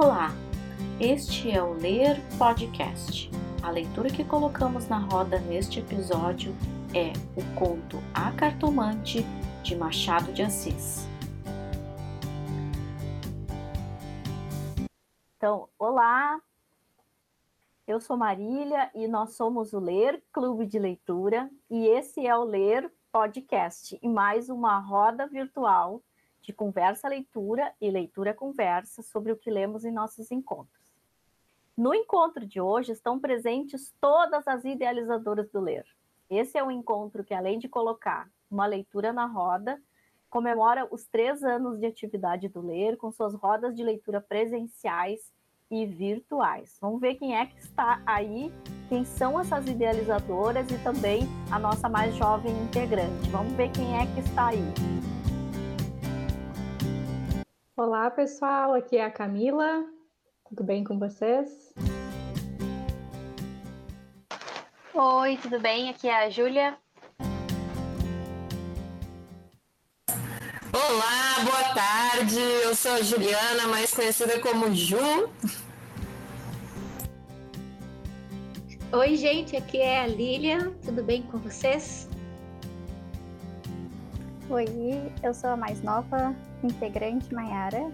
Olá, este é o Ler Podcast. A leitura que colocamos na roda neste episódio é o conto A Cartomante de Machado de Assis. Então, olá, eu sou Marília e nós somos o Ler Clube de Leitura e esse é o Ler Podcast e mais uma roda virtual de conversa-leitura e leitura-conversa sobre o que lemos em nossos encontros. No encontro de hoje estão presentes todas as idealizadoras do Ler. Esse é um encontro que, além de colocar uma leitura na roda, comemora os três anos de atividade do Ler, com suas rodas de leitura presenciais e virtuais. Vamos ver quem é que está aí, quem são essas idealizadoras e também a nossa mais jovem integrante. Vamos ver quem é que está aí. Olá, pessoal. Aqui é a Camila. Tudo bem com vocês? Oi, tudo bem? Aqui é a Júlia. Olá, boa tarde. Eu sou a Juliana, mais conhecida como Ju. Oi, gente, aqui é a Lilian. Tudo bem com vocês? Oi, eu sou a mais nova integrante, Mayara.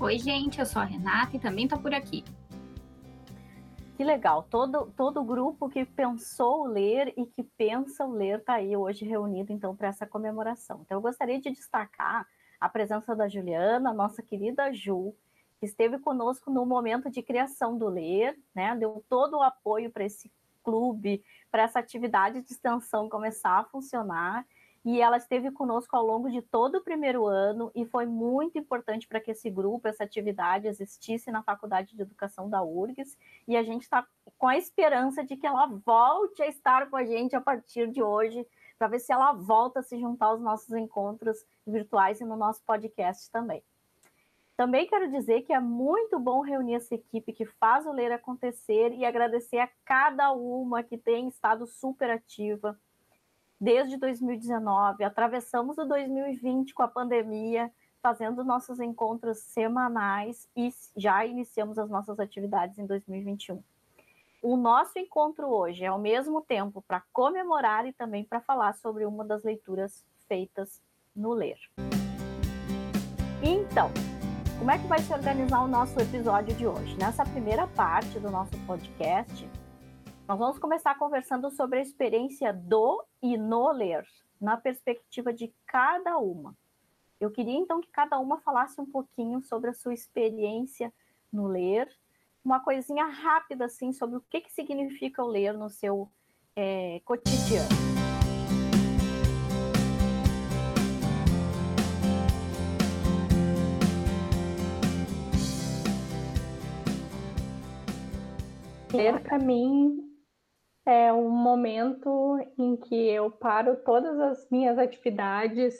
Oi, gente, eu sou a Renata e também tô por aqui. Que legal, todo, todo o grupo que pensou ler e que pensa ler está aí hoje reunido, então, para essa comemoração. Então, eu gostaria de destacar a presença da Juliana, nossa querida Ju, que esteve conosco no momento de criação do Ler, né? Deu todo o apoio para esse clube, para essa atividade de extensão começar a funcionar. E ela esteve conosco ao longo de todo o primeiro ano e foi muito importante para que esse grupo, essa atividade existisse na Faculdade de Educação da URGS. E a gente está com a esperança de que ela volte a estar com a gente a partir de hoje, para ver se ela volta a se juntar aos nossos encontros virtuais e no nosso podcast também. Também quero dizer que é muito bom reunir essa equipe que faz o Ler acontecer e agradecer a cada uma que tem estado super ativa desde 2019. Atravessamos o 2020 com a pandemia, fazendo nossos encontros semanais e já iniciamos as nossas atividades em 2021. O nosso encontro hoje é ao mesmo tempo para comemorar e também para falar sobre uma das leituras feitas no Ler. Então, como é que vai se organizar o nosso episódio de hoje? Nessa primeira parte do nosso podcast, nós vamos começar conversando sobre a experiência do e no ler, na perspectiva de cada uma. Eu queria então que cada uma falasse um pouquinho sobre a sua experiência no ler, uma coisinha rápida assim sobre o que, que significa o ler no seu é, cotidiano. Ler para mim é um momento em que eu paro todas as minhas atividades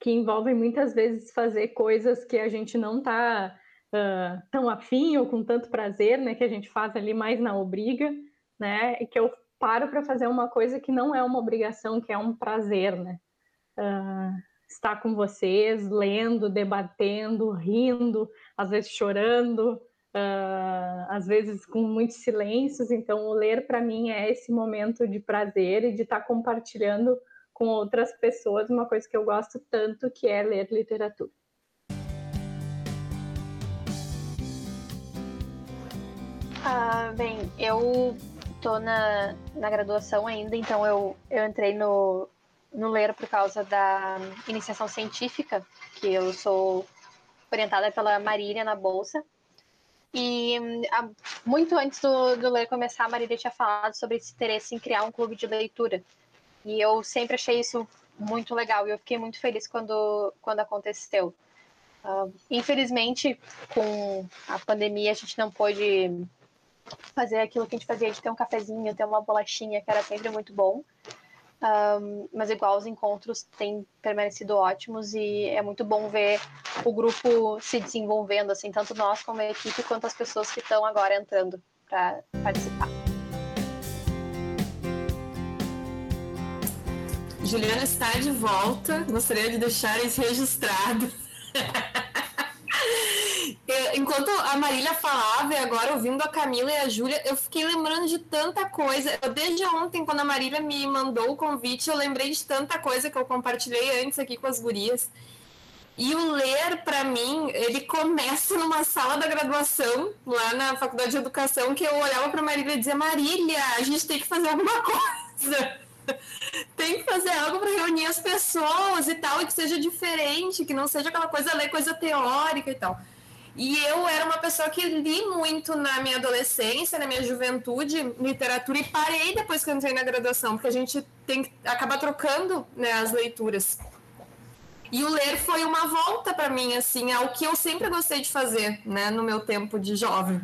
que envolvem muitas vezes fazer coisas que a gente não está uh, tão afim ou com tanto prazer, né, que a gente faz ali mais na obriga, né, e que eu paro para fazer uma coisa que não é uma obrigação, que é um prazer, né, uh, estar com vocês, lendo, debatendo, rindo, às vezes chorando, às vezes com muitos silêncios. Então, o ler para mim é esse momento de prazer e de estar tá compartilhando com outras pessoas uma coisa que eu gosto tanto, que é ler literatura. Ah, bem, eu tô na, na graduação ainda, então eu, eu entrei no, no Ler por causa da iniciação científica, que eu sou orientada pela Marília na Bolsa. E a, muito antes do, do ler começar, a Marília tinha falado sobre esse interesse em criar um clube de leitura. E eu sempre achei isso muito legal e eu fiquei muito feliz quando, quando aconteceu. Uh, infelizmente, com a pandemia, a gente não pôde fazer aquilo que a gente fazia de ter um cafezinho, ter uma bolachinha, que era sempre muito bom. Um, mas igual os encontros têm permanecido ótimos e é muito bom ver o grupo se desenvolvendo, assim, tanto nós como a equipe, quanto as pessoas que estão agora entrando para participar. Juliana está de volta, gostaria de deixar isso registrado. Eu, enquanto a Marília falava e agora ouvindo a Camila e a Júlia, eu fiquei lembrando de tanta coisa. Eu, desde ontem, quando a Marília me mandou o convite, eu lembrei de tanta coisa que eu compartilhei antes aqui com as gurias. E o ler, para mim, ele começa numa sala da graduação, lá na Faculdade de Educação, que eu olhava para Marília e dizia: Marília, a gente tem que fazer alguma coisa. tem que fazer algo para reunir as pessoas e tal, e que seja diferente, que não seja aquela coisa ler coisa teórica e tal. E eu era uma pessoa que li muito na minha adolescência, na minha juventude, literatura, e parei depois que eu entrei na graduação, porque a gente tem que acabar trocando né, as leituras. E o ler foi uma volta para mim, assim, ao que eu sempre gostei de fazer, né, no meu tempo de jovem.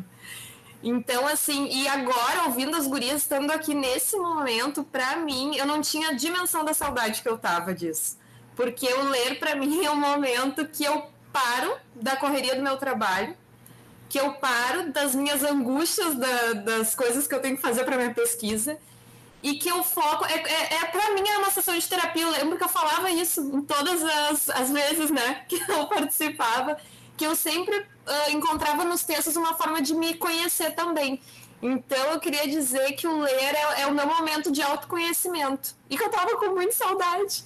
Então, assim, e agora, ouvindo as gurias estando aqui nesse momento, para mim, eu não tinha dimensão da saudade que eu tava disso. Porque o ler, para mim, é um momento que eu paro da correria do meu trabalho, que eu paro das minhas angústias, da, das coisas que eu tenho que fazer para minha pesquisa, e que eu foco. É, é, é para mim, é uma sessão de terapia. Eu lembro que eu falava isso em todas as, as vezes né, que eu participava, que eu sempre uh, encontrava nos textos uma forma de me conhecer também. Então, eu queria dizer que o ler é, é o meu momento de autoconhecimento. E que eu tava com muita saudade.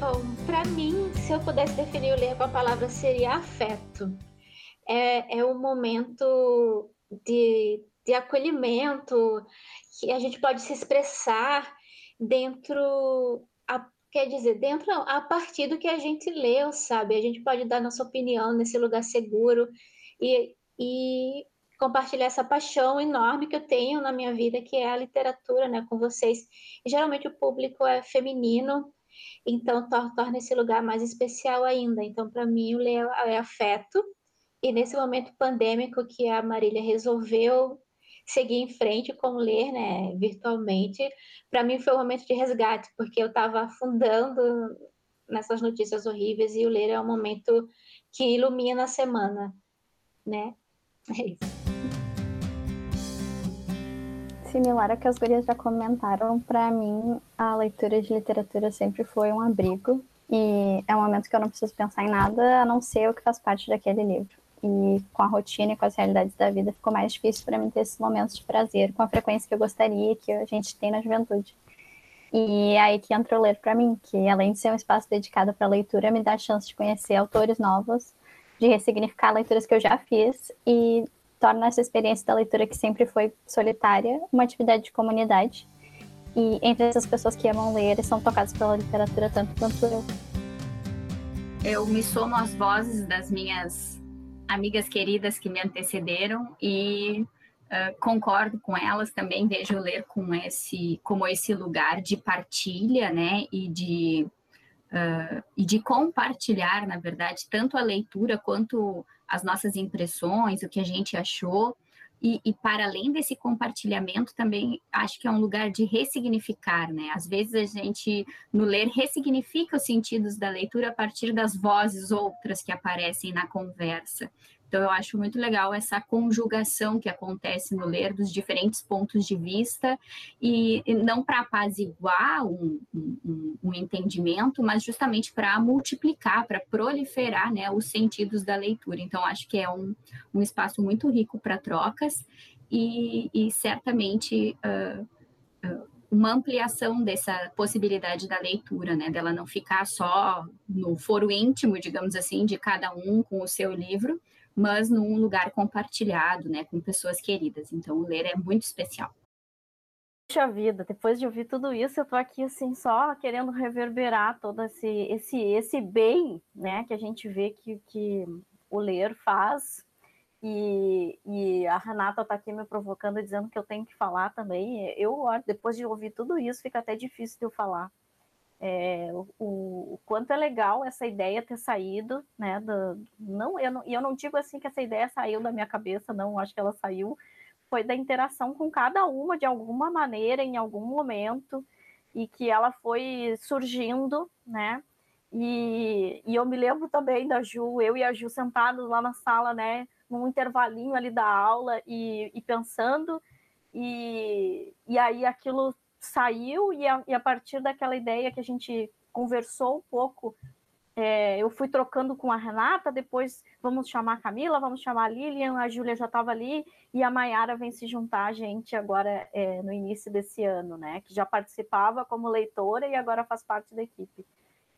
Bom, para mim, se eu pudesse definir o ler com a palavra, seria afeto. É, é um momento de, de acolhimento que a gente pode se expressar dentro, a, quer dizer, dentro a partir do que a gente leu, sabe? A gente pode dar nossa opinião nesse lugar seguro e, e compartilhar essa paixão enorme que eu tenho na minha vida, que é a literatura, né, com vocês. E, geralmente o público é feminino, então torna esse lugar mais especial ainda. Então, para mim, o Leo é afeto, e nesse momento pandêmico que a Marília resolveu seguir em frente com ler, né, virtualmente, para mim foi um momento de resgate, porque eu estava afundando nessas notícias horríveis e o ler é um momento que ilumina a semana, né? É isso similar ao que as gurias já comentaram, para mim a leitura de literatura sempre foi um abrigo e é um momento que eu não preciso pensar em nada a não ser o que faz parte daquele livro. E com a rotina e com as realidades da vida ficou mais difícil para mim ter esses momentos de prazer com a frequência que eu gostaria que a gente tem na juventude. E é aí que entra o ler para mim, que além de ser um espaço dedicado para leitura, me dá a chance de conhecer autores novos, de ressignificar leituras que eu já fiz e torna essa experiência da leitura, que sempre foi solitária, uma atividade de comunidade. E entre essas pessoas que amam ler são tocadas pela literatura tanto quanto eu. Eu me somo às vozes das minhas amigas queridas que me antecederam e uh, concordo com elas também. Vejo ler com esse, como esse lugar de partilha, né, e de uh, e de compartilhar, na verdade, tanto a leitura quanto as nossas impressões, o que a gente achou. E, e, para além desse compartilhamento, também acho que é um lugar de ressignificar, né? Às vezes a gente, no ler, ressignifica os sentidos da leitura a partir das vozes outras que aparecem na conversa. Então, eu acho muito legal essa conjugação que acontece no ler dos diferentes pontos de vista, e, não para apaziguar um, um, um, entendimento, mas justamente para multiplicar, para proliferar né, os sentidos da leitura. Então, acho que é um, um espaço muito rico para trocas e, e certamente. Uh, uh, uma ampliação dessa possibilidade da leitura, né, dela não ficar só no foro íntimo, digamos assim, de cada um com o seu livro, mas num lugar compartilhado, né, com pessoas queridas. Então, ler é muito especial. Puxa vida, depois de ouvir tudo isso, eu tô aqui assim só querendo reverberar todo esse esse esse bem, né, que a gente vê que, que o ler faz. E, e a Renata está aqui me provocando, dizendo que eu tenho que falar também. Eu, depois de ouvir tudo isso, fica até difícil de eu falar é, o, o, quanto é legal essa ideia ter saído, né? Não, eu não, e eu não digo assim que essa ideia saiu da minha cabeça, não, acho que ela saiu, foi da interação com cada uma de alguma maneira, em algum momento, e que ela foi surgindo, né? E, e eu me lembro também da Ju, eu e a Ju sentados lá na sala, né? Num intervalinho ali da aula e, e pensando, e, e aí aquilo saiu e a, e a partir daquela ideia que a gente conversou um pouco é, eu fui trocando com a Renata, depois vamos chamar a Camila, vamos chamar a Lilian, a Júlia já estava ali, e a Mayara vem se juntar a gente agora é, no início desse ano, né? Que já participava como leitora e agora faz parte da equipe.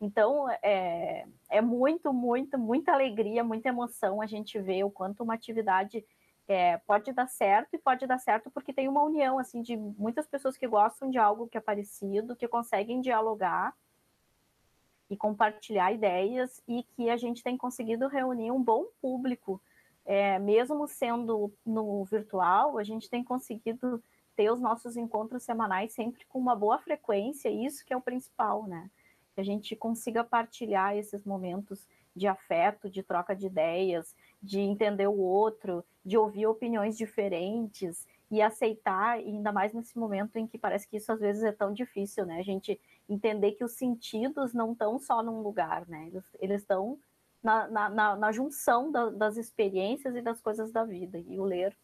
Então, é, é muito, muito, muita alegria, muita emoção a gente ver o quanto uma atividade é, pode dar certo e pode dar certo porque tem uma união assim de muitas pessoas que gostam de algo que é parecido, que conseguem dialogar e compartilhar ideias e que a gente tem conseguido reunir um bom público, é, mesmo sendo no virtual, a gente tem conseguido ter os nossos encontros semanais sempre com uma boa frequência, isso que é o principal, né? Que a gente consiga partilhar esses momentos de afeto, de troca de ideias, de entender o outro, de ouvir opiniões diferentes e aceitar, ainda mais nesse momento em que parece que isso às vezes é tão difícil, né? A gente entender que os sentidos não estão só num lugar, né? Eles estão na, na, na, junção da, das experiências e das coisas da vida. E o ler,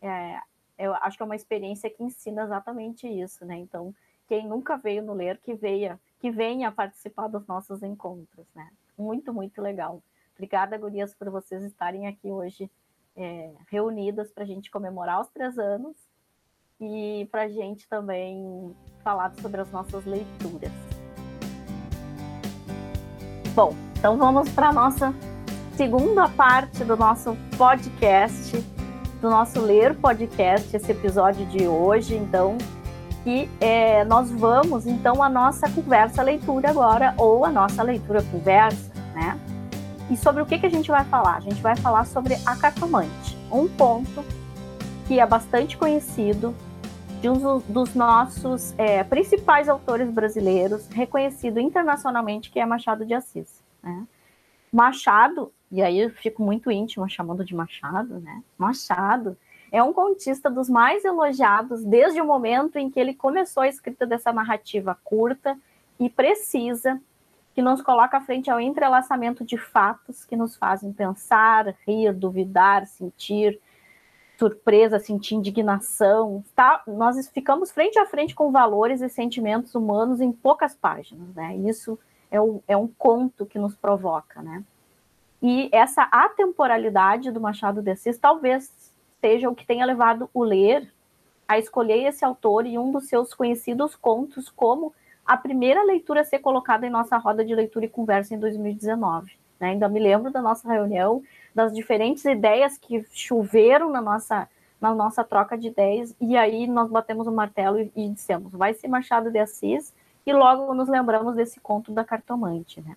é, eu acho que é uma experiência que ensina exatamente isso, né? Então, quem nunca veio no ler, que venha, que venha participar dos nossos encontros, né? Muito, muito legal. Obrigada, Gurias, por vocês estarem aqui hoje é, reunidas para a gente comemorar os três anos e para a gente também falar sobre as nossas leituras. Bom, então vamos para a nossa segunda parte do nosso podcast, do nosso Ler Podcast, esse episódio de hoje, então, que é, nós vamos, então, a nossa conversa-leitura agora, ou a nossa leitura-conversa, né? E sobre o que, que a gente vai falar? A gente vai falar sobre A Cartomante, um conto que é bastante conhecido, de um dos nossos é, principais autores brasileiros, reconhecido internacionalmente, que é Machado de Assis. Né? Machado, e aí eu fico muito íntima chamando de Machado, né? Machado é um contista dos mais elogiados desde o momento em que ele começou a escrita dessa narrativa curta e precisa, que nos coloca frente ao entrelaçamento de fatos que nos fazem pensar, rir, duvidar, sentir, surpresa, sentir indignação. Tá? Nós ficamos frente a frente com valores e sentimentos humanos em poucas páginas, né? Isso é, o, é um conto que nos provoca, né? E essa atemporalidade do Machado de Assis talvez seja o que tenha levado o ler a escolher esse autor e um dos seus conhecidos contos como a primeira leitura a ser colocada em nossa roda de leitura e conversa em 2019. Né? Ainda me lembro da nossa reunião das diferentes ideias que choveram na nossa, na nossa troca de ideias, e aí nós batemos o martelo e, e dissemos, vai ser Machado de Assis, e logo nos lembramos desse conto da cartomante, né?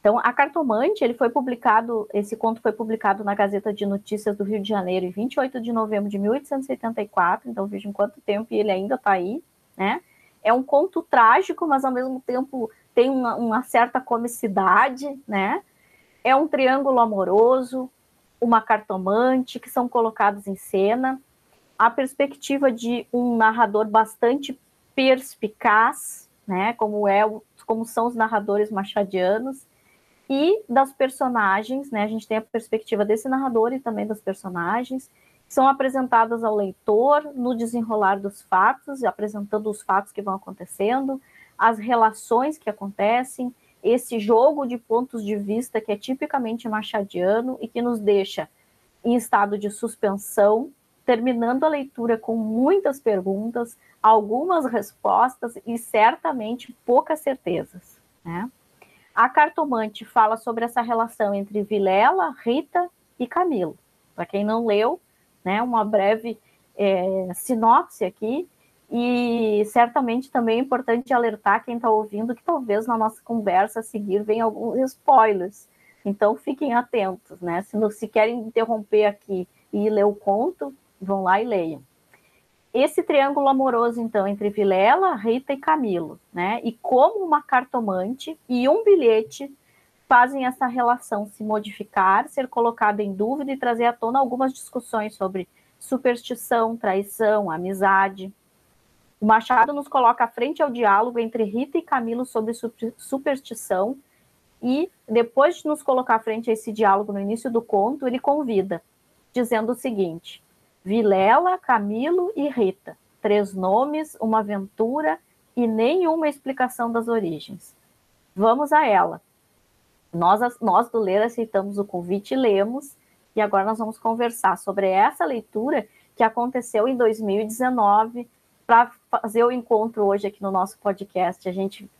Então, a Cartomante, ele foi publicado, esse conto foi publicado na Gazeta de Notícias do Rio de Janeiro em 28 de novembro de 1874, então vejam quanto tempo ele ainda está aí, né? É um conto trágico, mas ao mesmo tempo tem uma, uma certa comicidade, né? é um triângulo amoroso, uma cartomante, que são colocados em cena, a perspectiva de um narrador bastante perspicaz, né, como é como são os narradores machadianos, e das personagens, né, a gente tem a perspectiva desse narrador e também das personagens, são apresentadas ao leitor no desenrolar dos fatos, apresentando os fatos que vão acontecendo, as relações que acontecem, esse jogo de pontos de vista que é tipicamente machadiano e que nos deixa em estado de suspensão, terminando a leitura com muitas perguntas, algumas respostas e certamente poucas certezas. Né? A cartomante fala sobre essa relação entre Vilela, Rita e Camilo. Para quem não leu, né, uma breve é, sinopse aqui. E certamente também é importante alertar quem está ouvindo que talvez na nossa conversa a seguir venha alguns spoilers. Então fiquem atentos, né? Se, não, se querem interromper aqui e ler o conto, vão lá e leiam. Esse triângulo amoroso, então, entre Vilela, Rita e Camilo, né? E como uma cartomante e um bilhete fazem essa relação se modificar, ser colocada em dúvida e trazer à tona algumas discussões sobre superstição, traição, amizade, o Machado nos coloca à frente ao diálogo entre Rita e Camilo sobre superstição, e depois de nos colocar à frente a esse diálogo no início do conto, ele convida, dizendo o seguinte: Vilela, Camilo e Rita, três nomes, uma aventura e nenhuma explicação das origens. Vamos a ela, Nós, nós do Ler aceitamos o convite e lemos, e agora nós vamos conversar sobre essa leitura que aconteceu em 2019 para fazer o encontro hoje aqui no nosso podcast. A gente,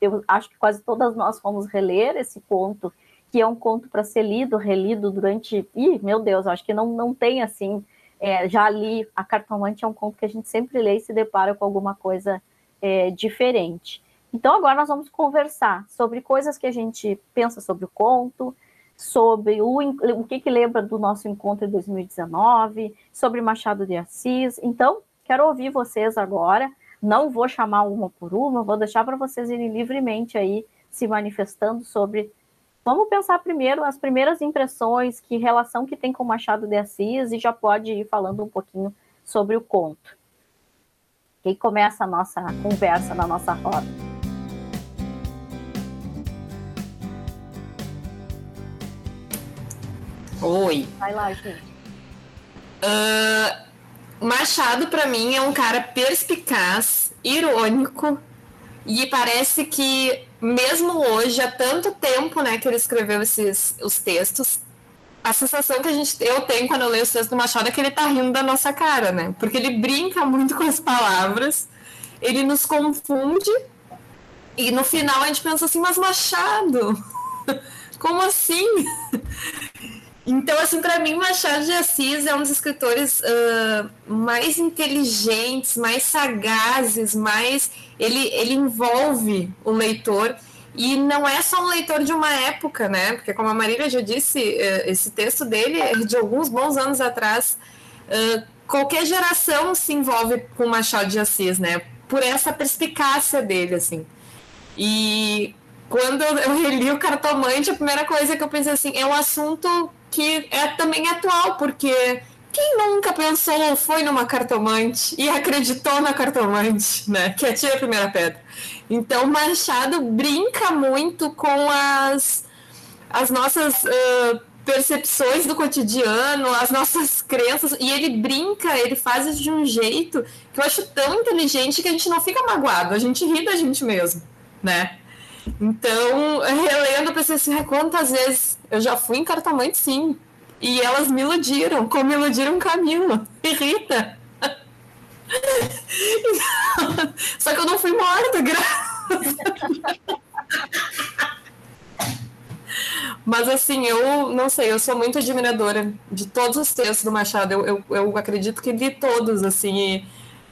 eu acho que quase todas nós fomos reler esse conto, que é um conto para ser lido, relido durante. Ih, meu Deus, acho que não, não tem assim. É, já li A Cartomante é um conto que a gente sempre lê e se depara com alguma coisa é, diferente. Então, agora nós vamos conversar sobre coisas que a gente pensa sobre o conto, sobre o, o que, que lembra do nosso encontro em 2019, sobre Machado de Assis. Então, quero ouvir vocês agora. Não vou chamar uma por uma, vou deixar para vocês irem livremente aí se manifestando sobre. Vamos pensar primeiro as primeiras impressões, que relação que tem com Machado de Assis, e já pode ir falando um pouquinho sobre o conto. Quem começa a nossa conversa na nossa roda? Oi. Vai lá, gente. Uh, Machado, para mim, é um cara perspicaz, irônico, e parece que, mesmo hoje, há tanto tempo né, que ele escreveu esses, os textos, a sensação que a gente, eu tenho quando eu leio os textos do Machado é que ele tá rindo da nossa cara, né? Porque ele brinca muito com as palavras, ele nos confunde, e no final a gente pensa assim, mas Machado, como assim? Então, assim, para mim, Machado de Assis é um dos escritores uh, mais inteligentes, mais sagazes, mais. Ele, ele envolve o leitor. E não é só um leitor de uma época, né? Porque, como a Marília já disse, esse texto dele é de alguns bons anos atrás. Uh, qualquer geração se envolve com Machado de Assis, né? Por essa perspicácia dele, assim. E quando eu reli o Cartomante, a primeira coisa que eu pensei assim, é um assunto que é também atual, porque quem nunca pensou, foi numa cartomante e acreditou na cartomante, né? Que atira a primeira pedra. Então, Machado brinca muito com as, as nossas uh, percepções do cotidiano, as nossas crenças, e ele brinca, ele faz isso de um jeito que eu acho tão inteligente que a gente não fica magoado, a gente ri da gente mesmo, né? Então, relendo, eu pensei assim, quantas vezes eu já fui em cartomante, sim. E elas me iludiram, como iludiram Camila e Rita. Só que eu não fui morta, graças Mas assim, eu não sei, eu sou muito admiradora de todos os textos do Machado. Eu, eu, eu acredito que li todos, assim.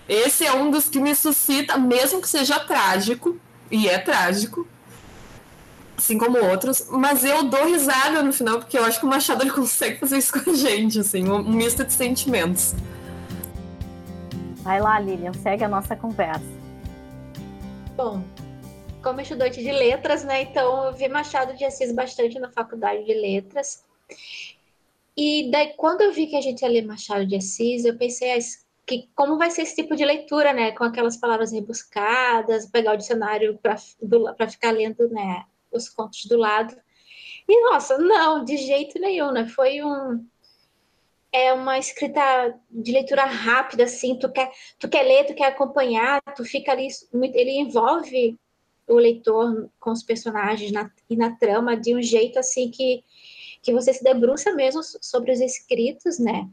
esse é um dos que me suscita, mesmo que seja trágico, e é trágico, assim como outros, mas eu dou risada no final, porque eu acho que o Machado ele consegue fazer isso com a gente, assim, um misto de sentimentos. Vai lá, Lilian, segue a nossa conversa. Bom, como estudante de letras, né, então eu vi Machado de Assis bastante na faculdade de letras. E daí, quando eu vi que a gente ia ler Machado de Assis, eu pensei ah, que como vai ser esse tipo de leitura, né, com aquelas palavras rebuscadas, pegar o dicionário para ficar lendo, né, os contos do lado. E nossa, não, de jeito nenhum, né? Foi um é uma escrita de leitura rápida, assim, tu quer, tu quer ler, tu quer acompanhar, tu fica ali, ele envolve o leitor com os personagens na, e na trama de um jeito, assim, que, que você se debruça mesmo sobre os escritos, né?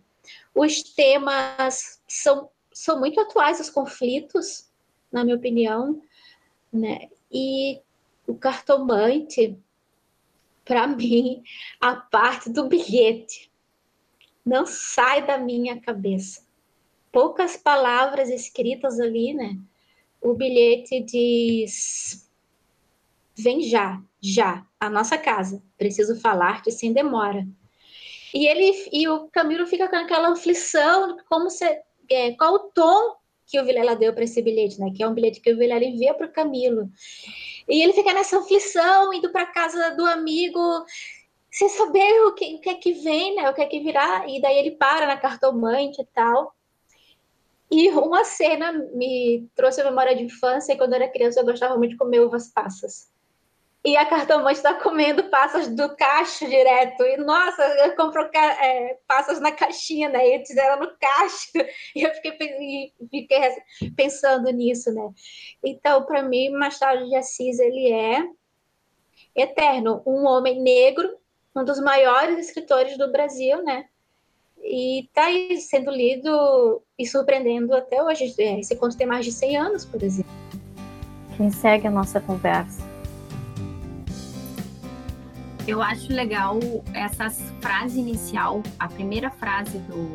Os temas são, são muito atuais, os conflitos, na minha opinião, né? E o cartomante, para mim, a parte do bilhete não sai da minha cabeça. Poucas palavras escritas ali, né? O bilhete diz: Vem já, já, a nossa casa. Preciso falar-te sem demora. E ele e o Camilo fica com aquela aflição, como se, é, qual o tom que o Vilela deu para esse bilhete, né? Que é um bilhete que o Vilela envia para o Camilo. E ele fica nessa aflição, indo para casa do amigo, sem saber o que, o que é que vem, né? O que é que virá. E daí ele para na cartomante e tal. E uma cena me trouxe a memória de infância, e quando eu era criança eu gostava muito de comer uvas passas e a cartomante está comendo passas do cacho direto. E, nossa, eu compro é, passas na caixinha, né? E eles eram no cacho. E eu fiquei, fiquei pensando nisso, né? Então, para mim, Machado de Assis, ele é eterno, um homem negro, um dos maiores escritores do Brasil, né? E está aí sendo lido e surpreendendo até hoje. É, esse conto tem mais de 100 anos, por exemplo. Quem segue a nossa conversa? Eu acho legal essa frase inicial, a primeira frase do,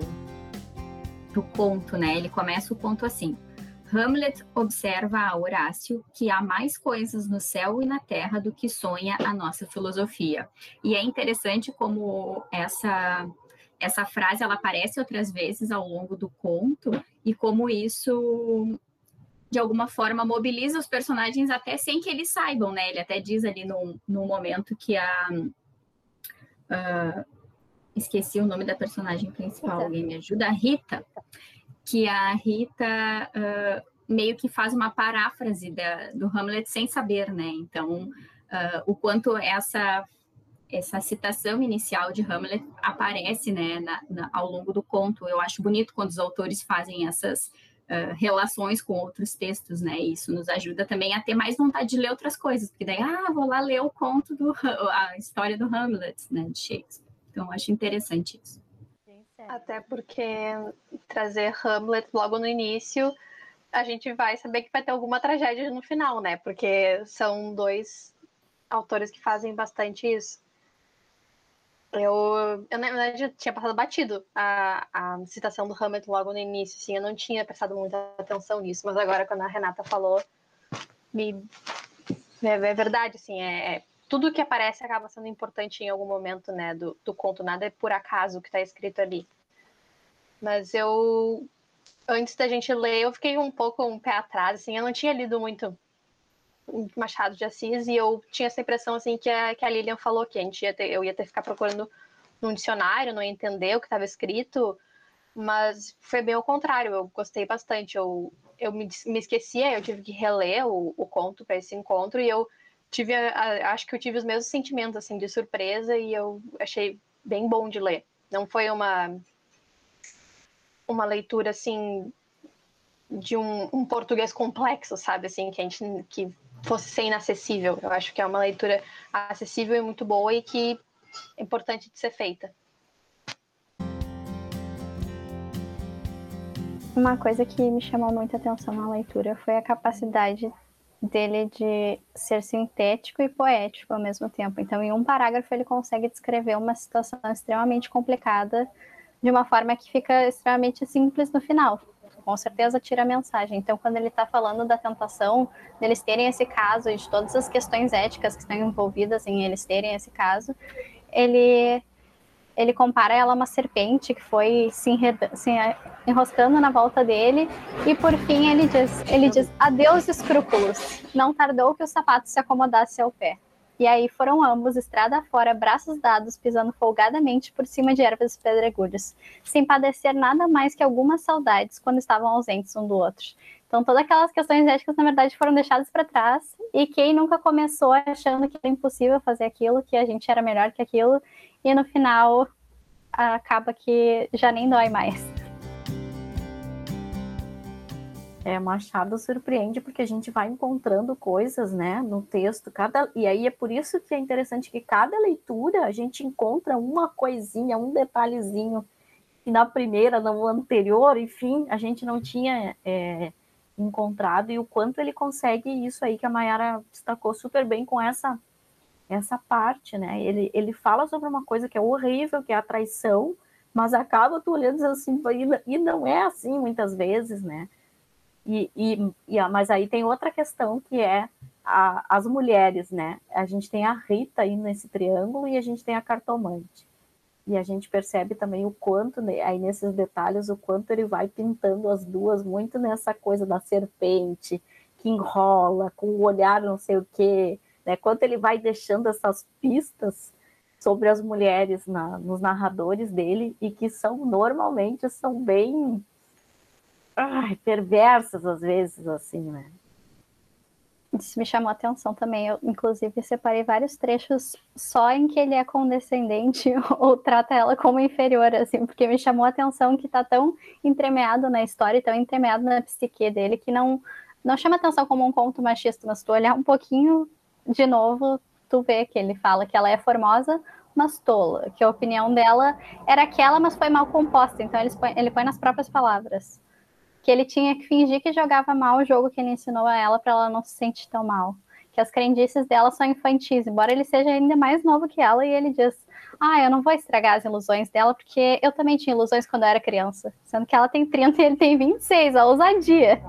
do conto, né? Ele começa o conto assim: Hamlet observa a Horácio que há mais coisas no céu e na terra do que sonha a nossa filosofia. E é interessante como essa essa frase ela aparece outras vezes ao longo do conto e como isso de alguma forma mobiliza os personagens até sem que eles saibam, né? Ele até diz ali no, no momento que a uh, esqueci o nome da personagem principal, alguém me ajuda? A Rita que a Rita uh, meio que faz uma paráfrase da, do Hamlet sem saber, né? Então, uh, o quanto essa essa citação inicial de Hamlet aparece, né, na, na, ao longo do conto. Eu acho bonito quando os autores fazem essas uh, relações com outros textos, né? Isso nos ajuda também a ter mais vontade de ler outras coisas, porque daí, ah, vou lá ler o conto do a história do Hamlet, né, de Shakespeare. Então, acho interessante isso. Até porque trazer Hamlet logo no início, a gente vai saber que vai ter alguma tragédia no final, né? Porque são dois autores que fazem bastante isso. Eu, eu na verdade, tinha passado batido a, a citação do Hamlet logo no início, assim, eu não tinha prestado muita atenção nisso, mas agora, quando a Renata falou, me, é, é verdade, assim, é, é tudo que aparece acaba sendo importante em algum momento, né, do, do conto, nada é por acaso que está escrito ali. Mas eu, antes da gente ler, eu fiquei um pouco um pé atrás, assim, eu não tinha lido muito Machado de Assis e eu tinha essa impressão, assim, que a, que a Lilian falou que a gente ia ter, eu ia ter que ficar procurando num dicionário, não ia entender o que estava escrito, mas foi bem ao contrário, eu gostei bastante, eu, eu me, me esquecia, eu tive que reler o, o conto para esse encontro e eu tive, acho que eu tive os mesmos sentimentos, assim, de surpresa e eu achei bem bom de ler. Não foi uma uma leitura, assim, de um, um português complexo, sabe, assim, que a gente, que fosse ser inacessível. Eu acho que é uma leitura acessível e muito boa e que é importante de ser feita. Uma coisa que me chamou muita atenção na leitura foi a capacidade dele de ser sintético e poético ao mesmo tempo. Então, em um parágrafo, ele consegue descrever uma situação extremamente complicada de uma forma que fica extremamente simples no final. Com certeza tira a mensagem. Então, quando ele está falando da tentação, deles terem esse caso e de todas as questões éticas que estão envolvidas em eles terem esse caso, ele ele compara ela a uma serpente que foi se, se enroscando na volta dele e por fim ele diz, ele diz adeus escrúpulos. Não tardou que o sapato se acomodasse ao pé. E aí foram ambos estrada fora, braços dados, pisando folgadamente por cima de ervas e pedregulhos, sem padecer nada mais que algumas saudades quando estavam ausentes um do outro. Então, todas aquelas questões éticas, na verdade, foram deixadas para trás. E quem nunca começou achando que era impossível fazer aquilo, que a gente era melhor que aquilo, e no final acaba que já nem dói mais. É, Machado surpreende porque a gente vai encontrando coisas, né, no texto, cada e aí é por isso que é interessante que cada leitura a gente encontra uma coisinha, um detalhezinho que na primeira, no anterior, enfim, a gente não tinha é, encontrado e o quanto ele consegue isso aí que a Mayara destacou super bem com essa essa parte, né? Ele, ele fala sobre uma coisa que é horrível, que é a traição, mas acaba tu olhando assim, e não é assim muitas vezes, né? E, e, e, mas aí tem outra questão que é a, as mulheres, né? A gente tem a Rita aí nesse triângulo e a gente tem a cartomante. E a gente percebe também o quanto, né, aí nesses detalhes, o quanto ele vai pintando as duas muito nessa coisa da serpente que enrola, com o olhar não sei o quê, né? Quanto ele vai deixando essas pistas sobre as mulheres na, nos narradores dele e que são normalmente são bem ai, perversas às vezes assim, né? Isso me chamou a atenção também. Eu, inclusive, separei vários trechos só em que ele é condescendente ou trata ela como inferior, assim, porque me chamou a atenção que tá tão entremeado na história, tão entremeado na psique dele, que não, não chama atenção como um conto machista, mas tu olhar um pouquinho de novo, tu vê que ele fala que ela é formosa, mas tola, que a opinião dela era aquela, mas foi mal composta. Então ele põe, ele põe nas próprias palavras que ele tinha que fingir que jogava mal o jogo que ele ensinou a ela para ela não se sentir tão mal. Que as crendices dela são infantis, embora ele seja ainda mais novo que ela, e ele diz: Ah, eu não vou estragar as ilusões dela, porque eu também tinha ilusões quando eu era criança. Sendo que ela tem 30 e ele tem 26, a ousadia.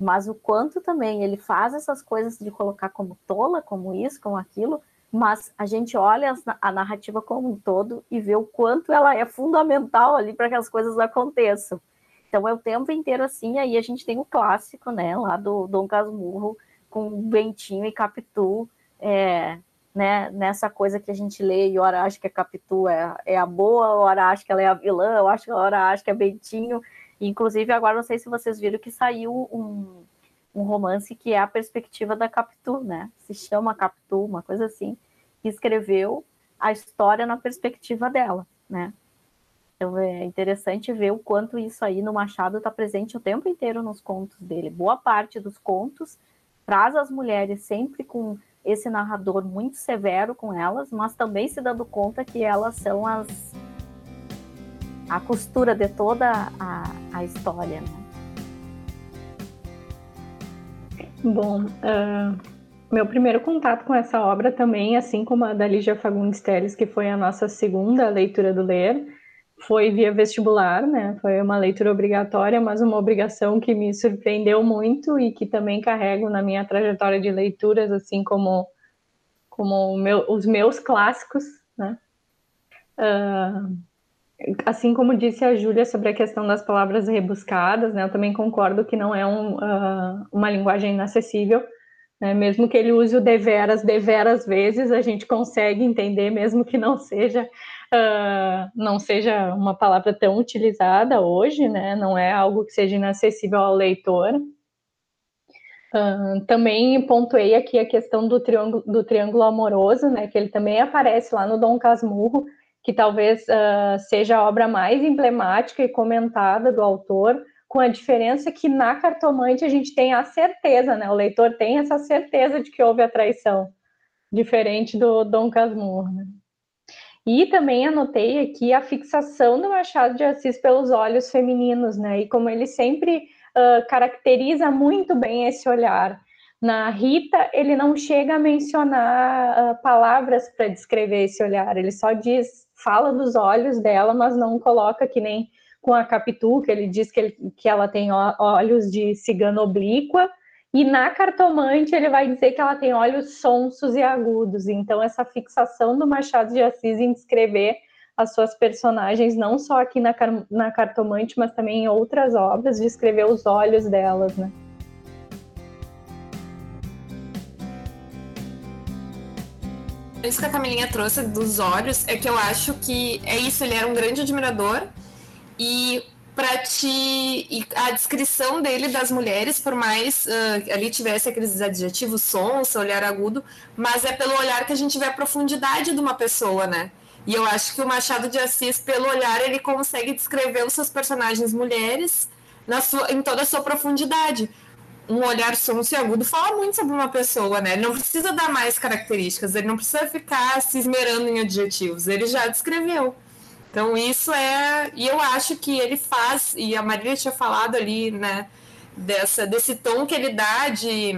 Mas o quanto também ele faz essas coisas de colocar como tola, como isso, como aquilo, mas a gente olha a narrativa como um todo e vê o quanto ela é fundamental ali para que as coisas aconteçam. Então é o tempo inteiro assim, aí a gente tem o clássico, né, lá do Dom Casmurro, com Bentinho e Capitu, é, né, nessa coisa que a gente lê e ora acha que a Capitu é, é a boa, ora acha que ela é a vilã, ora acha que é Bentinho. Inclusive, agora não sei se vocês viram que saiu um, um romance que é a perspectiva da Capitu, né? Se chama Capitu, uma coisa assim, que escreveu a história na perspectiva dela, né? Então é interessante ver o quanto isso aí no Machado está presente o tempo inteiro nos contos dele. Boa parte dos contos traz as mulheres sempre com esse narrador muito severo com elas, mas também se dando conta que elas são as a costura de toda a, a história. Né? Bom, uh, meu primeiro contato com essa obra também, assim como a da Lígia Fagundes Teles, que foi a nossa segunda leitura do Ler, foi via vestibular, né? Foi uma leitura obrigatória, mas uma obrigação que me surpreendeu muito e que também carrego na minha trajetória de leituras, assim como, como meu, os meus clássicos, né? Uh, assim como disse a Júlia sobre a questão das palavras rebuscadas, né, eu também concordo que não é um, uh, uma linguagem inacessível, né, mesmo que ele use o deveras deveras vezes, a gente consegue entender, mesmo que não seja uh, não seja uma palavra tão utilizada hoje, né, não é algo que seja inacessível ao leitor. Uh, também pontuei aqui a questão do triângulo, do triângulo amoroso, né, que ele também aparece lá no Dom Casmurro, que talvez uh, seja a obra mais emblemática e comentada do autor, com a diferença que na cartomante a gente tem a certeza, né? O leitor tem essa certeza de que houve a traição, diferente do Dom Casmurro. Né? E também anotei aqui a fixação do Machado de Assis pelos olhos femininos, né? E como ele sempre uh, caracteriza muito bem esse olhar. Na Rita, ele não chega a mencionar uh, palavras para descrever esse olhar, ele só diz fala dos olhos dela, mas não coloca que nem com a Capitu, que ele diz que, ele, que ela tem olhos de cigana oblíqua, e na cartomante ele vai dizer que ela tem olhos sonsos e agudos. Então, essa fixação do Machado de Assis em descrever as suas personagens, não só aqui na, na cartomante, mas também em outras obras, de escrever os olhos delas, né? Isso que a Camilinha trouxe dos olhos é que eu acho que é isso, ele era um grande admirador e para ti a descrição dele das mulheres, por mais uh, ali tivesse aqueles adjetivos sons, olhar agudo, mas é pelo olhar que a gente vê a profundidade de uma pessoa, né? E eu acho que o Machado de Assis, pelo olhar, ele consegue descrever os seus personagens mulheres na sua, em toda a sua profundidade um olhar e agudo fala muito sobre uma pessoa, né? Ele não precisa dar mais características, ele não precisa ficar se esmerando em adjetivos, ele já descreveu. Então isso é, e eu acho que ele faz, e a Marília tinha falado ali, né, dessa desse tom que ele dá de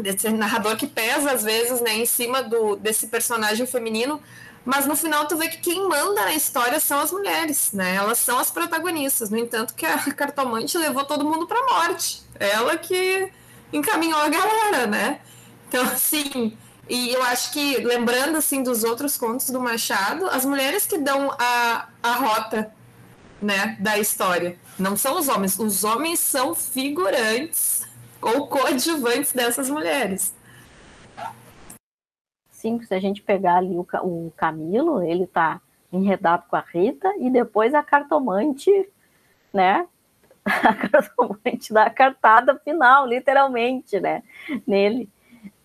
desse narrador que pesa às vezes, né, em cima do desse personagem feminino, mas no final tu vê que quem manda na história são as mulheres, né? Elas são as protagonistas. No entanto, que a cartomante levou todo mundo para morte. Ela que encaminhou a galera, né? Então, assim, e eu acho que, lembrando assim dos outros contos do Machado, as mulheres que dão a, a rota né, da história. Não são os homens. Os homens são figurantes ou coadjuvantes dessas mulheres se a gente pegar ali o, o Camilo, ele está enredado com a Rita, e depois a cartomante, né? A cartomante dá a cartada final, literalmente, né? Nele.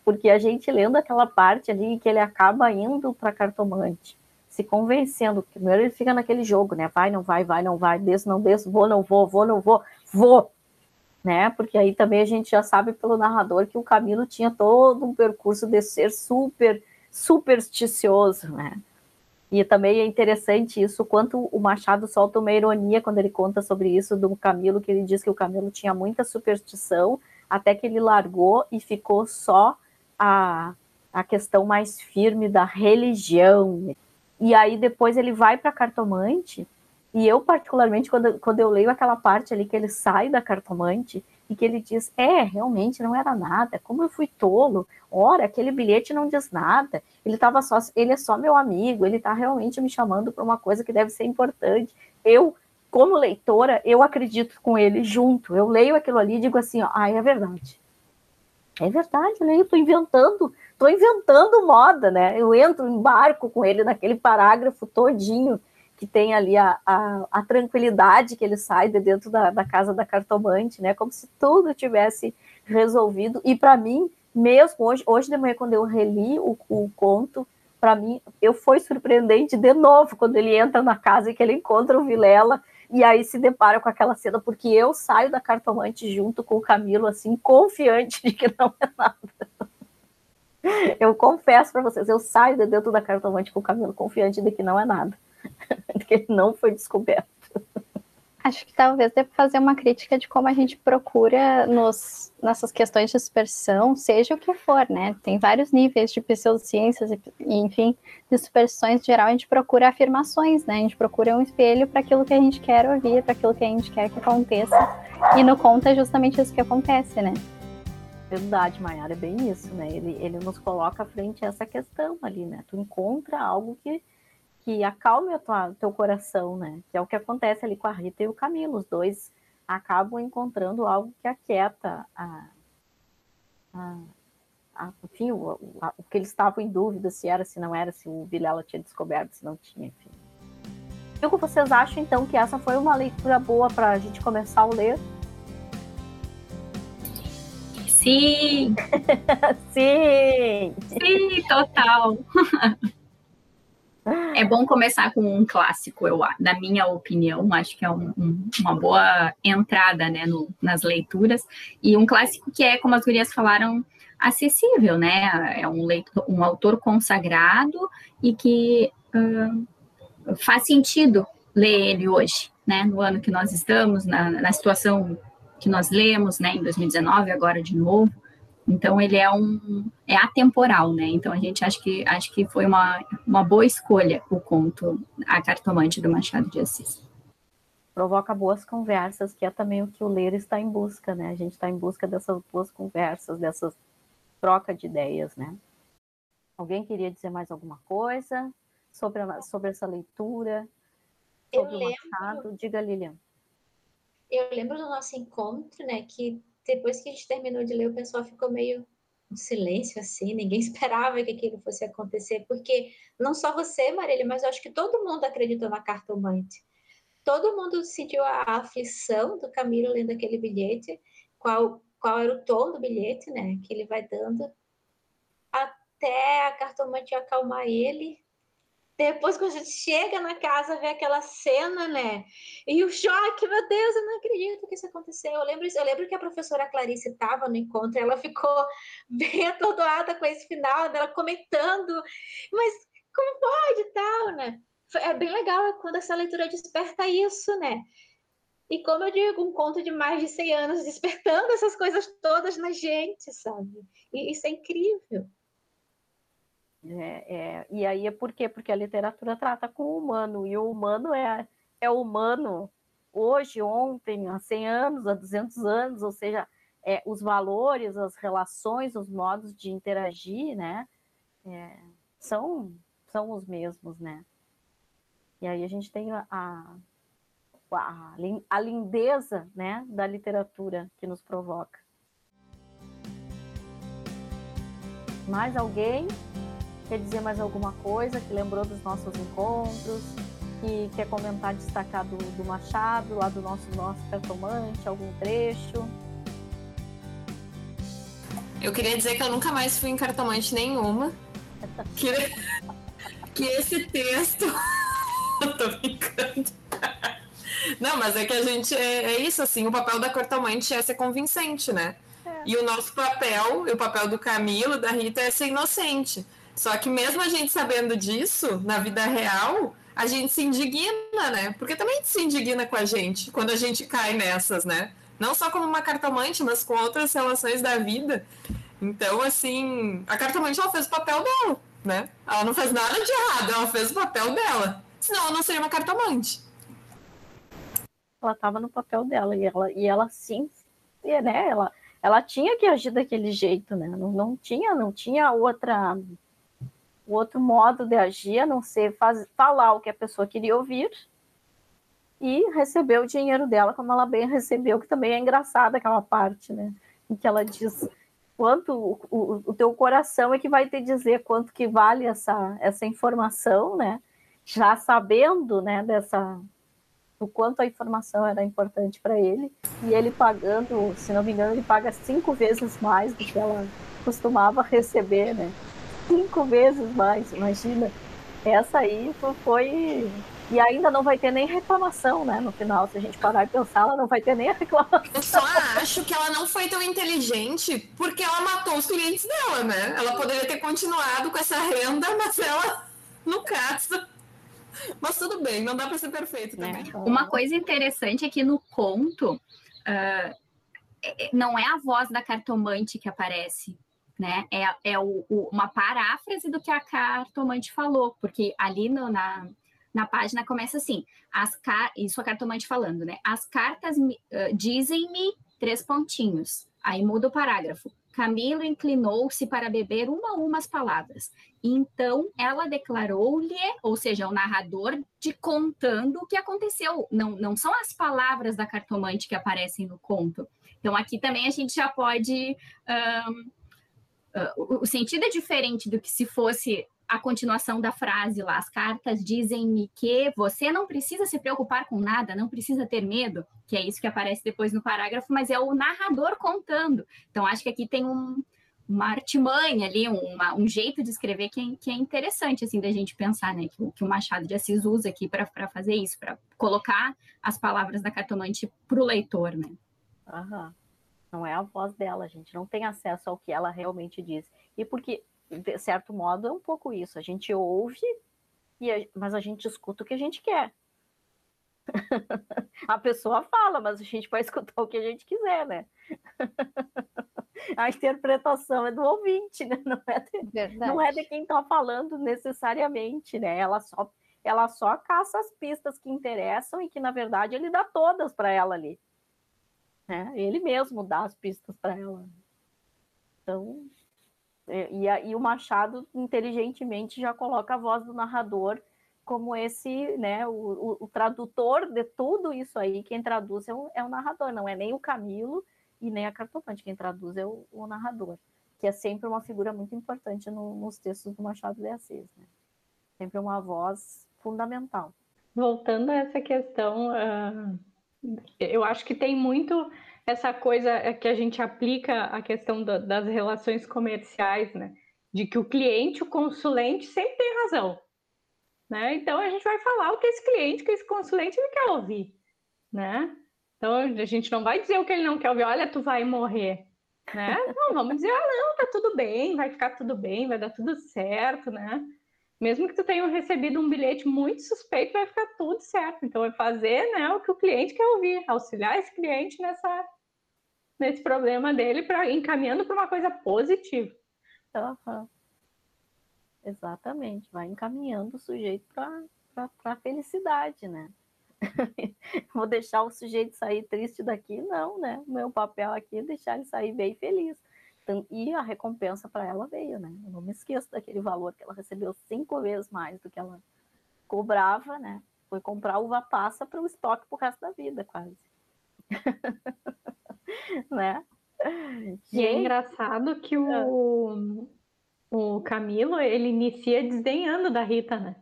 Porque a gente lendo aquela parte ali que ele acaba indo para cartomante, se convencendo. Primeiro ele fica naquele jogo, né? Vai, não vai, vai, não vai, desço, não desço, vou, não vou, vou, não vou, vou. né? Porque aí também a gente já sabe pelo narrador que o Camilo tinha todo um percurso de ser super supersticioso, né? E também é interessante isso, quanto o Machado solta uma ironia quando ele conta sobre isso do Camilo, que ele diz que o Camilo tinha muita superstição, até que ele largou e ficou só a, a questão mais firme da religião. E aí depois ele vai para cartomante, e eu particularmente, quando, quando eu leio aquela parte ali que ele sai da cartomante, e que ele diz: É, realmente não era nada, como eu fui tolo. Ora, aquele bilhete não diz nada. Ele tava só, ele é só meu amigo, ele está realmente me chamando para uma coisa que deve ser importante. Eu, como leitora, eu acredito com ele junto. Eu leio aquilo ali e digo assim: Ah, é verdade. É verdade, eu leio, tô inventando, tô inventando moda, né? Eu entro, embarco com ele naquele parágrafo todinho que tem ali a, a, a, tranquilidade que ele sai de dentro da, da, casa da cartomante, né? Como se tudo tivesse resolvido. E para mim, mesmo hoje, hoje de manhã, quando eu reli o, o conto, para mim, eu foi surpreendente de novo quando ele entra na casa e que ele encontra o Vilela e aí se depara com aquela cena, porque eu saio da cartomante junto com o Camilo, assim, confiante de que não é nada. Eu confesso para vocês, eu saio de dentro da cartomante com o Camilo, confiante de que não é nada. que ele não foi descoberto. Acho que talvez para fazer uma crítica de como a gente procura nos, nessas questões de superstição, seja o que for, né? Tem vários níveis de pseudociências, e, enfim, de superstições em geral, a gente procura afirmações, né? A gente procura um espelho para aquilo que a gente quer ouvir, para aquilo que a gente quer que aconteça. E no conto é justamente isso que acontece, né? Verdade, Mayara, é bem isso, né? Ele, ele nos coloca frente essa questão ali, né? Tu encontra algo que que acalme o teu coração, né? Que é o que acontece ali com a Rita e o Camilo. Os dois acabam encontrando algo que aquieta a, a, a enfim, o, a, o, que eles estavam em dúvida se era, se não era, se o Vilela tinha descoberto, se não tinha, enfim. E o que vocês acham, então, que essa foi uma leitura boa para a gente começar a ler? Sim! Sim! Sim, total! É bom começar com um clássico, eu, na minha opinião, acho que é um, um, uma boa entrada né, no, nas leituras. E um clássico que é, como as gurias falaram, acessível, né? É um, leitor, um autor consagrado e que uh, faz sentido ler ele hoje, né? No ano que nós estamos, na, na situação que nós lemos, né? Em 2019, agora de novo. Então ele é um é atemporal, né? Então a gente acha que acho que foi uma, uma boa escolha o conto A Cartomante do Machado de Assis. Provoca boas conversas, que é também o que o ler está em busca, né? A gente está em busca dessas boas conversas, dessas troca de ideias, né? Alguém queria dizer mais alguma coisa sobre, a, sobre essa leitura? Sobre Eu o Machado? Lembro... Diga, Lilian. Eu lembro do nosso encontro, né? Que depois que a gente terminou de ler, o pessoal ficou meio um silêncio assim, ninguém esperava que aquilo fosse acontecer, porque não só você, Marília, mas eu acho que todo mundo acreditou na cartomante. Todo mundo sentiu a aflição do Camilo lendo aquele bilhete, qual, qual era o tom do bilhete, né, que ele vai dando, até a cartomante acalmar ele, depois, quando a gente chega na casa, vê aquela cena, né? E o choque, meu Deus, eu não acredito que isso aconteceu. Eu lembro, eu lembro que a professora Clarice estava no encontro, ela ficou bem atordoada com esse final, dela comentando, mas como pode tal, né? É bem legal quando essa leitura desperta isso, né? E como eu digo, um conto de mais de 100 anos despertando essas coisas todas na gente, sabe? E isso é incrível. É, é, e aí é por quê? Porque a literatura trata com o humano, e o humano é, é humano hoje, ontem, há 100 anos, há 200 anos, ou seja, é, os valores, as relações, os modos de interagir, né, é, são, são os mesmos, né. E aí a gente tem a, a, a lindeza, né, da literatura que nos provoca. Mais alguém? Quer dizer mais alguma coisa, que lembrou dos nossos encontros, que quer comentar, destacar do, do Machado, lá do nosso, nosso cartomante, algum trecho. Eu queria dizer que eu nunca mais fui em cartomante nenhuma. que, que esse texto. eu tô brincando. Não, mas é que a gente. É, é isso, assim, o papel da cartomante é ser convincente, né? É. E o nosso papel, e o papel do Camilo, da Rita, é ser inocente. Só que mesmo a gente sabendo disso, na vida real, a gente se indigna, né? Porque também se indigna com a gente quando a gente cai nessas, né? Não só como uma cartomante, mas com outras relações da vida. Então, assim, a cartomante ela fez o papel dela, né? Ela não fez nada de errado, ela fez o papel dela. Senão ela não seria uma cartomante. Ela estava no papel dela e ela, e ela sim, né? Ela, ela tinha que agir daquele jeito, né? Não, não tinha, não tinha outra outro modo de agir, a não ser faz, falar o que a pessoa queria ouvir e receber o dinheiro dela, como ela bem recebeu, que também é engraçada aquela parte, né? Em que ela diz quanto o, o, o, teu coração é que vai te dizer quanto que vale essa, essa informação, né? Já sabendo, né, dessa o quanto a informação era importante para ele e ele pagando, se não me engano, ele paga cinco vezes mais do que ela costumava receber, né? Cinco vezes mais, imagina. Essa aí foi e ainda não vai ter nem reclamação, né? No final, se a gente parar e pensar, ela não vai ter nem a reclamação. Eu só acho que ela não foi tão inteligente porque ela matou os clientes dela, né? Ela poderia ter continuado com essa renda, mas ela, no caso. Mas tudo bem, não dá para ser perfeito também. É. Uma coisa interessante é que no conto uh, não é a voz da cartomante que aparece, né? É, é o, o, uma paráfrase do que a cartomante falou, porque ali no, na, na página começa assim, as car isso a cartomante falando, né? As cartas uh, dizem-me três pontinhos. Aí muda o parágrafo. Camilo inclinou-se para beber uma a uma as palavras. Então ela declarou-lhe, ou seja, o narrador, de contando o que aconteceu. Não, não são as palavras da cartomante que aparecem no conto. Então aqui também a gente já pode. Um, uh, o sentido é diferente do que se fosse a continuação da frase lá. As cartas dizem-me que você não precisa se preocupar com nada, não precisa ter medo, que é isso que aparece depois no parágrafo, mas é o narrador contando. Então, acho que aqui tem um, uma artimanha ali, uma, um jeito de escrever que é, que é, interessante, assim, da gente pensar, né? Que, que o Machado de Assis usa aqui para fazer isso, para colocar as palavras da cartomante para o leitor, né? Aham. Não é a voz dela, a gente não tem acesso ao que ela realmente diz. E porque de certo modo, é um pouco isso. A gente ouve, e a, mas a gente escuta o que a gente quer. a pessoa fala, mas a gente vai escutar o que a gente quiser, né? a interpretação é do ouvinte, né? Não é de, não é de quem está falando necessariamente, né? Ela só, ela só caça as pistas que interessam e que, na verdade, ele dá todas para ela ali. Né? Ele mesmo dá as pistas para ela. Então, é, e, e, o Machado inteligentemente já coloca a voz do narrador como esse, né, o, o, o tradutor de tudo isso aí. Quem traduz é o, é o, narrador, não é nem o Camilo e nem a cartomante. Quem traduz é o, narrador, que é sempre uma figura muito importante no, nos textos do Machado de Assis. Né? Sempre uma voz fundamental. Voltando a essa questão, uh, eu acho que tem muito essa coisa que a gente aplica a questão da, das relações comerciais, né? De que o cliente, o consulente, sempre tem razão. Né? Então a gente vai falar o que esse cliente, que esse consulente ele quer ouvir, né? Então a gente não vai dizer o que ele não quer ouvir, olha, tu vai morrer, né? Não, vamos dizer, ah, não, tá tudo bem, vai ficar tudo bem, vai dar tudo certo, né? Mesmo que tu tenha recebido um bilhete muito suspeito, vai ficar tudo certo. Então é fazer, né, o que o cliente quer ouvir, auxiliar esse cliente nessa nesse problema dele para encaminhando para uma coisa positiva. Uhum. Exatamente, vai encaminhando o sujeito para a felicidade, né? Vou deixar o sujeito sair triste daqui? Não, né? O meu papel aqui é deixar ele sair bem feliz. E a recompensa para ela veio, né? Eu não me esqueço daquele valor que ela recebeu cinco vezes mais do que ela cobrava, né? Foi comprar uva passa para o estoque para o resto da vida, quase. né? E é engraçado que o, o Camilo, ele inicia desdenhando da Rita, né?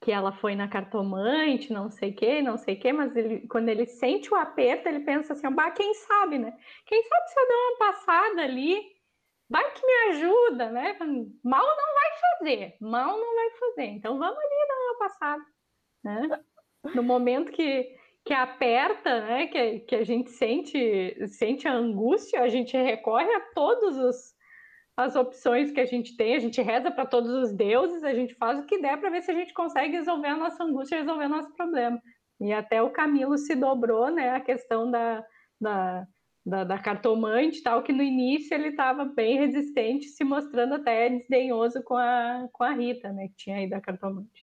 Que ela foi na cartomante, não sei o que, não sei o que, mas ele, quando ele sente o aperto, ele pensa assim, bah, quem sabe, né? Quem sabe se eu der uma passada ali, vai que me ajuda, né? Mal não vai fazer, mal não vai fazer. Então vamos ali dar uma passada, né? No momento que que aperta, né? Que, que a gente sente, sente a angústia, a gente recorre a todos os as opções que a gente tem, a gente reza para todos os deuses, a gente faz o que der para ver se a gente consegue resolver a nossa angústia, resolver o nosso problema. E até o Camilo se dobrou, né? A questão da, da, da, da cartomante tal, que no início ele estava bem resistente, se mostrando até desdenhoso com a, com a Rita, né? Que tinha aí da cartomante.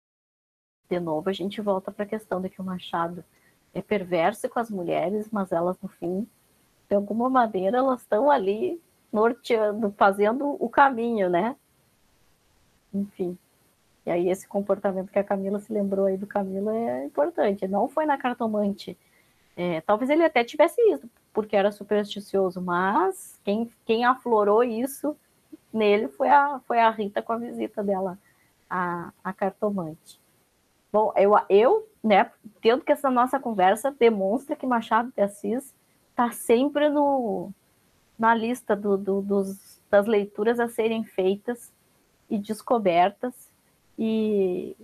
De novo, a gente volta para a questão de que o Machado é perverso com as mulheres, mas elas, no fim, de alguma maneira, elas estão ali norteando, fazendo o caminho, né? Enfim. E aí esse comportamento que a Camila se lembrou aí do Camilo é importante. Não foi na cartomante. É, talvez ele até tivesse isso, porque era supersticioso, mas quem, quem aflorou isso nele foi a, foi a Rita com a visita dela, a, a cartomante. Bom, eu, eu, né, tendo que essa nossa conversa demonstra que Machado de Assis está sempre no, na lista do, do, dos, das leituras a serem feitas e descobertas, e,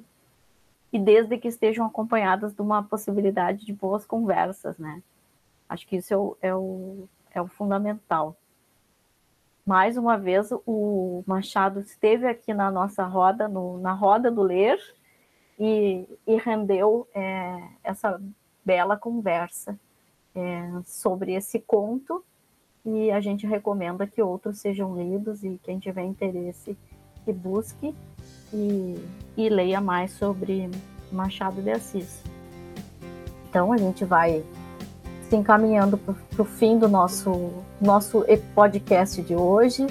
e desde que estejam acompanhadas de uma possibilidade de boas conversas, né? Acho que isso é o, é o, é o fundamental. Mais uma vez, o Machado esteve aqui na nossa roda, no, na roda do ler, e, e rendeu é, essa bela conversa é, sobre esse conto e a gente recomenda que outros sejam lidos e quem tiver interesse que busque e, e leia mais sobre Machado de Assis. Então a gente vai se encaminhando para o fim do nosso, nosso podcast de hoje.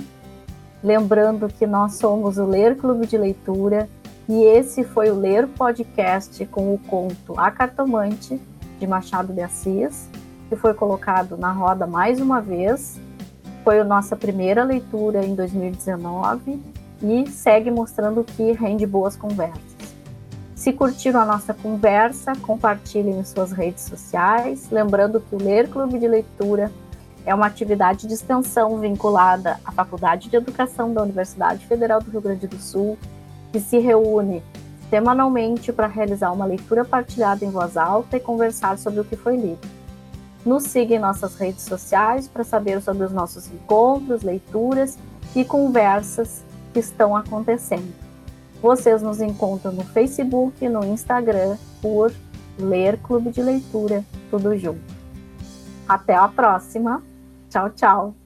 Lembrando que nós somos o Ler Clube de Leitura e esse foi o Ler Podcast com o conto A Cartomante de Machado de Assis que foi colocado na roda mais uma vez. Foi a nossa primeira leitura em 2019 e segue mostrando que rende boas conversas. Se curtiram a nossa conversa, compartilhem em suas redes sociais. Lembrando que o Ler Clube de Leitura é uma atividade de extensão vinculada à Faculdade de Educação da Universidade Federal do Rio Grande do Sul, que se reúne semanalmente para realizar uma leitura partilhada em voz alta e conversar sobre o que foi lido. Nos siga em nossas redes sociais para saber sobre os nossos encontros, leituras e conversas que estão acontecendo. Vocês nos encontram no Facebook no Instagram por Ler Clube de Leitura, tudo junto. Até a próxima. Tchau, tchau.